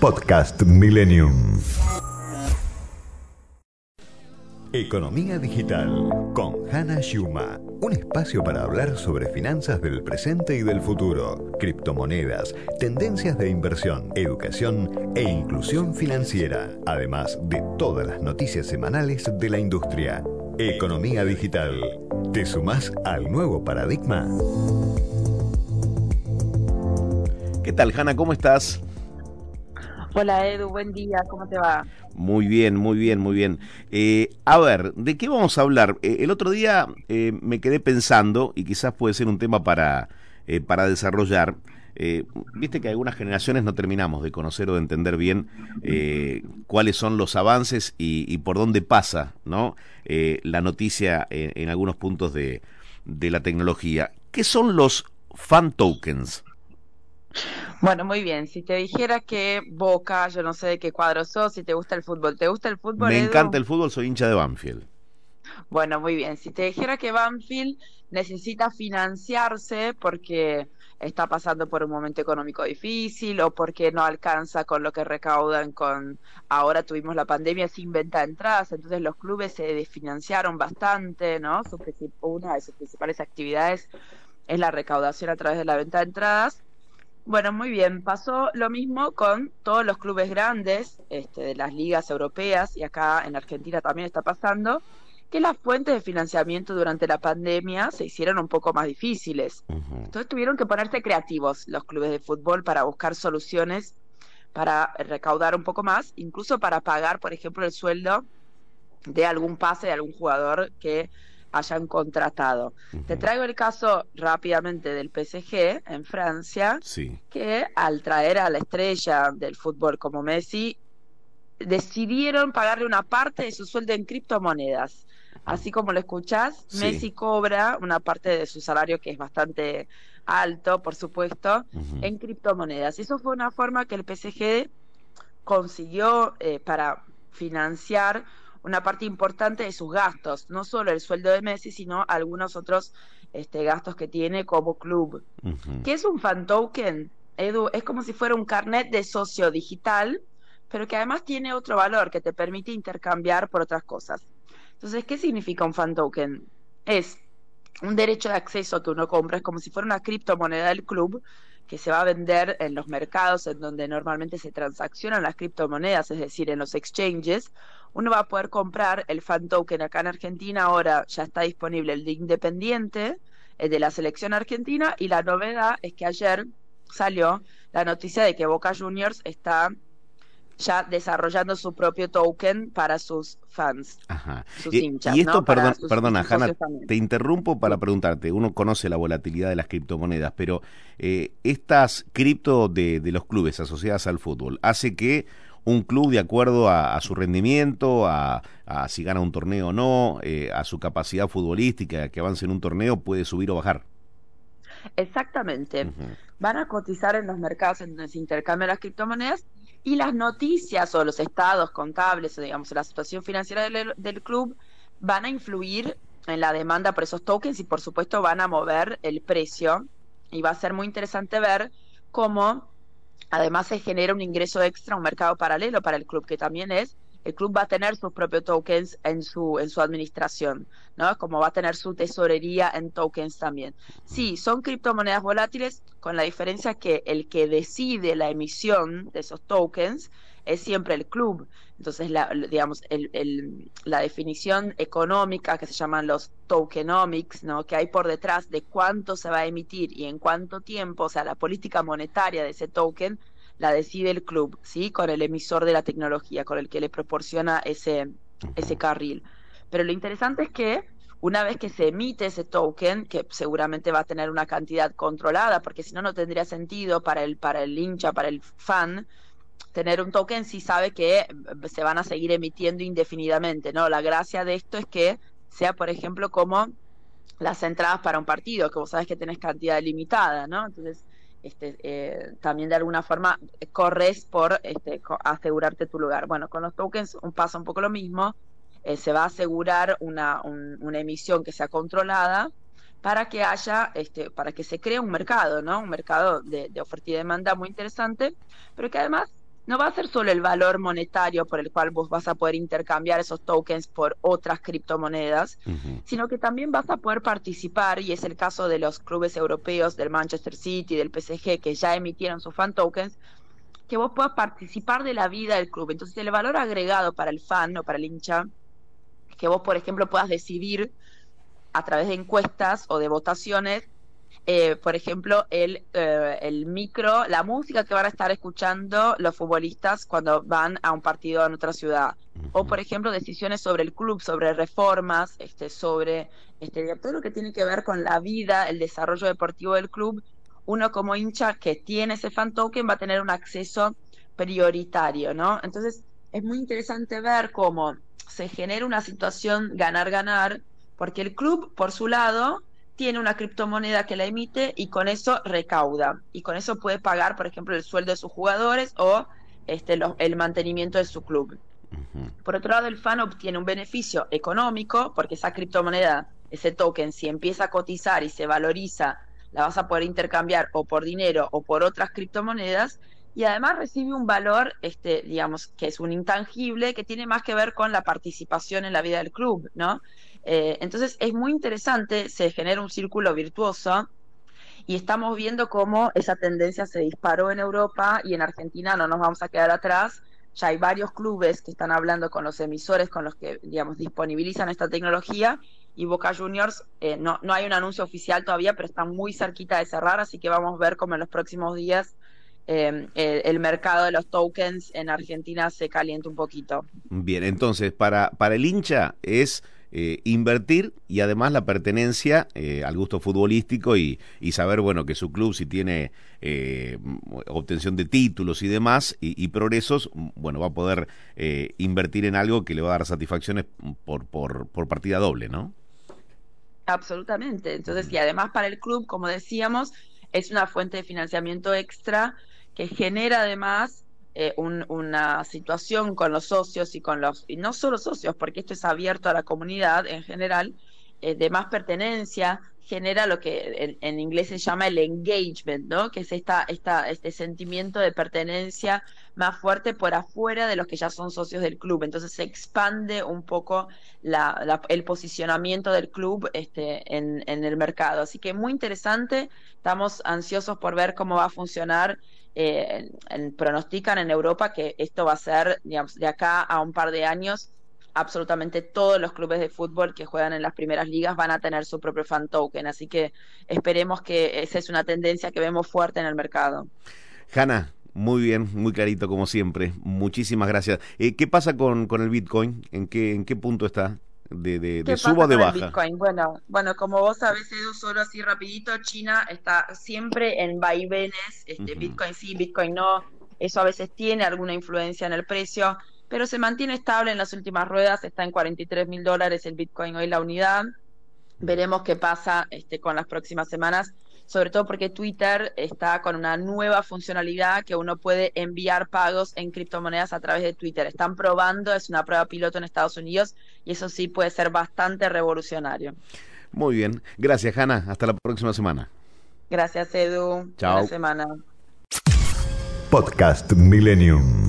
Podcast Millennium. Economía Digital con Hannah Schuma. Un espacio para hablar sobre finanzas del presente y del futuro, criptomonedas, tendencias de inversión, educación e inclusión financiera, además de todas las noticias semanales de la industria. Economía Digital. ¿Te sumás al nuevo paradigma? ¿Qué tal, Hanna? ¿Cómo estás? Hola Edu, buen día, ¿cómo te va? Muy bien, muy bien, muy bien. Eh, a ver, ¿de qué vamos a hablar? Eh, el otro día eh, me quedé pensando, y quizás puede ser un tema para, para desarrollar, viste que algunas generaciones no terminamos de conocer o de entender bien cuáles son los avances y, por dónde pasa ¿no? la noticia en, en algunos puntos de, de la tecnología. ¿Qué son los fan tokens? Bueno, muy bien. Si te dijera que Boca, yo no sé de qué cuadro sos, si te gusta el fútbol, ¿te gusta el fútbol? Me encanta el fútbol, soy hincha de Banfield. Bueno, muy bien. Si te dijera que Banfield necesita financiarse porque está pasando por un momento económico difícil o porque no alcanza con lo que recaudan con ahora tuvimos la pandemia sin venta de entradas, entonces los clubes se desfinanciaron bastante, ¿no? una de sus principales actividades es la recaudación a través de la venta de entradas bueno, muy bien. Pasó lo mismo con todos los clubes grandes este, de las ligas europeas y acá en Argentina también está pasando que las fuentes de financiamiento durante la pandemia se hicieron un poco más difíciles. Entonces tuvieron que ponerse creativos los clubes de fútbol para buscar soluciones para recaudar un poco más, incluso para pagar, por ejemplo, el sueldo de algún pase de algún jugador que hayan contratado. Te traigo el caso rápidamente del PSG en Francia, que al traer a la estrella del fútbol como Messi, decidieron pagarle una parte de su sueldo en criptomonedas. Así como lo escuchás, Messi cobra una parte de su salario que es bastante alto, por supuesto, en criptomonedas. Y eso fue una forma que el PSG consiguió eh, para financiar una parte importante de sus gastos, no solo el sueldo de Messi, sino algunos otros este, gastos que tiene como club. ¿Qué es un fan token? Edu, es como si fuera un carnet de socio digital, pero que además tiene otro valor que te permite intercambiar por otras cosas. Entonces, ¿qué significa un fan token? Es un derecho de acceso que uno compra, es como si fuera una criptomoneda del club que se va a vender en los mercados en donde normalmente se transaccionan las criptomonedas, es decir, en los exchanges, uno va a poder comprar el fan token acá en Argentina, ahora ya está disponible el de Independiente, el de la selección argentina, y la novedad es que ayer salió la noticia de que Boca Juniors está ya desarrollando su propio token para sus fans, sus hinchas. Y esto, perdona, Hanna, te interrumpo para preguntarte. Uno conoce la volatilidad de las criptomonedas, pero eh, estas cripto de, los clubes asociadas al fútbol hace que un club de acuerdo a, su rendimiento, a, si gana un torneo o no, eh, a su capacidad futbolística, que avance en un torneo, puede subir o bajar. Exactamente. Van a cotizar en los mercados en donde se intercambian las criptomonedas y las noticias o los estados contables o digamos la situación financiera del, club van a influir en la demanda por esos tokens y por supuesto van a mover el precio y va a ser muy interesante ver cómo además se genera un ingreso extra, un mercado paralelo para el club que también es el club va a tener sus propios tokens en su, en su administración, ¿no? Como va a tener su tesorería en tokens también. Sí, son criptomonedas volátiles, con la diferencia que el que decide la emisión de esos tokens es siempre el club. Entonces, la, digamos, el, el, la definición económica que se llaman los tokenomics, ¿no? que hay por detrás de cuánto se va a emitir y en cuánto tiempo, o sea, la política monetaria de ese token, la decide el club, ¿sí? Con el emisor de la tecnología, con el que le proporciona ese, ese carril. Pero lo interesante es que una vez que se emite ese token, que seguramente va a tener una cantidad controlada, porque si no, no tendría sentido para el, para el hincha, para el fan, tener un token si sabe que eh, se van a seguir emitiendo indefinidamente, ¿no? La gracia de esto es que sea, por ejemplo, como las entradas para un partido, que vos sabes que tenés cantidad limitada, ¿no? Entonces, este, eh, también de alguna forma corres por este, asegurarte tu lugar. Bueno, con los tokens pasa un poco lo mismo, eh, se va a asegurar una, una emisión que sea controlada para que haya, este, para que se cree un mercado, ¿no? Un mercado de, oferta y demanda muy interesante, pero que además no va a ser solo el valor monetario por el cual vos vas a poder intercambiar esos tokens por otras criptomonedas, sino que también vas a poder participar, y es el caso de los clubes europeos del Manchester City, del PSG, que ya emitieron sus fan tokens, que vos puedas participar de la vida del club. Entonces, el valor agregado para el fan o para el hincha, es que vos, por ejemplo, puedas decidir a través de encuestas o de votaciones eh, por ejemplo, el, eh, el micro, la música que van a estar escuchando los futbolistas cuando van a un partido en otra ciudad. O, por ejemplo, decisiones sobre el club, sobre reformas, este, sobre este, todo lo que tiene que ver con la vida, el desarrollo deportivo del club. Uno como hincha que tiene ese fan token va a tener un acceso prioritario, ¿no? Entonces, es muy interesante ver cómo se genera una situación ganar-ganar, porque el club, por su lado, tiene una criptomoneda que la emite y con eso recauda. Y con eso puede pagar, por ejemplo, el sueldo de sus jugadores o este, el mantenimiento de su club. Por otro lado, el fan obtiene un beneficio económico porque esa criptomoneda, ese token, si empieza a cotizar y se valoriza, la vas a poder intercambiar o por dinero o por otras criptomonedas y además recibe un valor, este, digamos, que es un intangible que tiene más que ver con la participación en la vida del club, ¿no? Eh, entonces es muy interesante, se genera un círculo virtuoso y estamos viendo cómo esa tendencia se disparó en Europa y en Argentina no nos vamos a quedar atrás. Ya hay varios clubes que están hablando con los emisores, con los que, digamos, disponibilizan esta tecnología y Boca Juniors, eh, no, no hay un anuncio oficial todavía, pero está muy cerquita de cerrar, así que vamos a ver cómo en los próximos días eh, el, mercado de los tokens en Argentina se calienta un poquito. Bien, entonces, para, para el hincha es eh, invertir y además la pertenencia eh, al gusto futbolístico y, y, saber, bueno, que su club si tiene eh, obtención de títulos y demás y, progresos, bueno, va a poder invertir en algo que le va a dar satisfacciones por, por, por partida doble, ¿no? Absolutamente. Entonces, y además para el club, como decíamos, es una fuente de financiamiento extra que genera además eh, una situación con los socios y con los, y no solo socios, porque esto es abierto a la comunidad en general, eh, de más pertenencia, genera lo que en, inglés se llama el engagement, ¿no? Que es esta, esta, este sentimiento de pertenencia más fuerte por afuera de los que ya son socios del club. Entonces se expande un poco la, el posicionamiento del club este, en, en el mercado. Así que muy interesante. Estamos ansiosos por ver cómo va a funcionar eh, pronostican en Europa que esto va a ser, de acá a un par de años, absolutamente todos los clubes de fútbol que juegan en las primeras ligas van a tener su propio fan token. Así que esperemos que esa es una tendencia que vemos fuerte en el mercado. Hanna, muy bien, muy clarito como siempre. Muchísimas gracias. Eh, ¿Qué pasa con, con el Bitcoin? ¿En qué, ¿En qué punto está? de, de, de suba o de baja? Bitcoin? Bueno, bueno, como vos sabés, Edu, solo así rapidito, China está siempre en vaivenes, este, Bitcoin sí, Bitcoin no, eso a veces tiene alguna influencia en el precio, pero se mantiene estable en las últimas ruedas, está en 43 mil dólares el Bitcoin hoy la unidad, veremos qué pasa este, con las próximas semanas sobre todo porque Twitter está con una nueva funcionalidad que uno puede enviar pagos en criptomonedas a través de Twitter. Están probando, es una prueba piloto en Estados Unidos y eso sí puede ser bastante revolucionario. Muy bien, gracias Hanna, hasta la próxima semana. Gracias Edu. Chao. Buena semana. Podcast Millennium.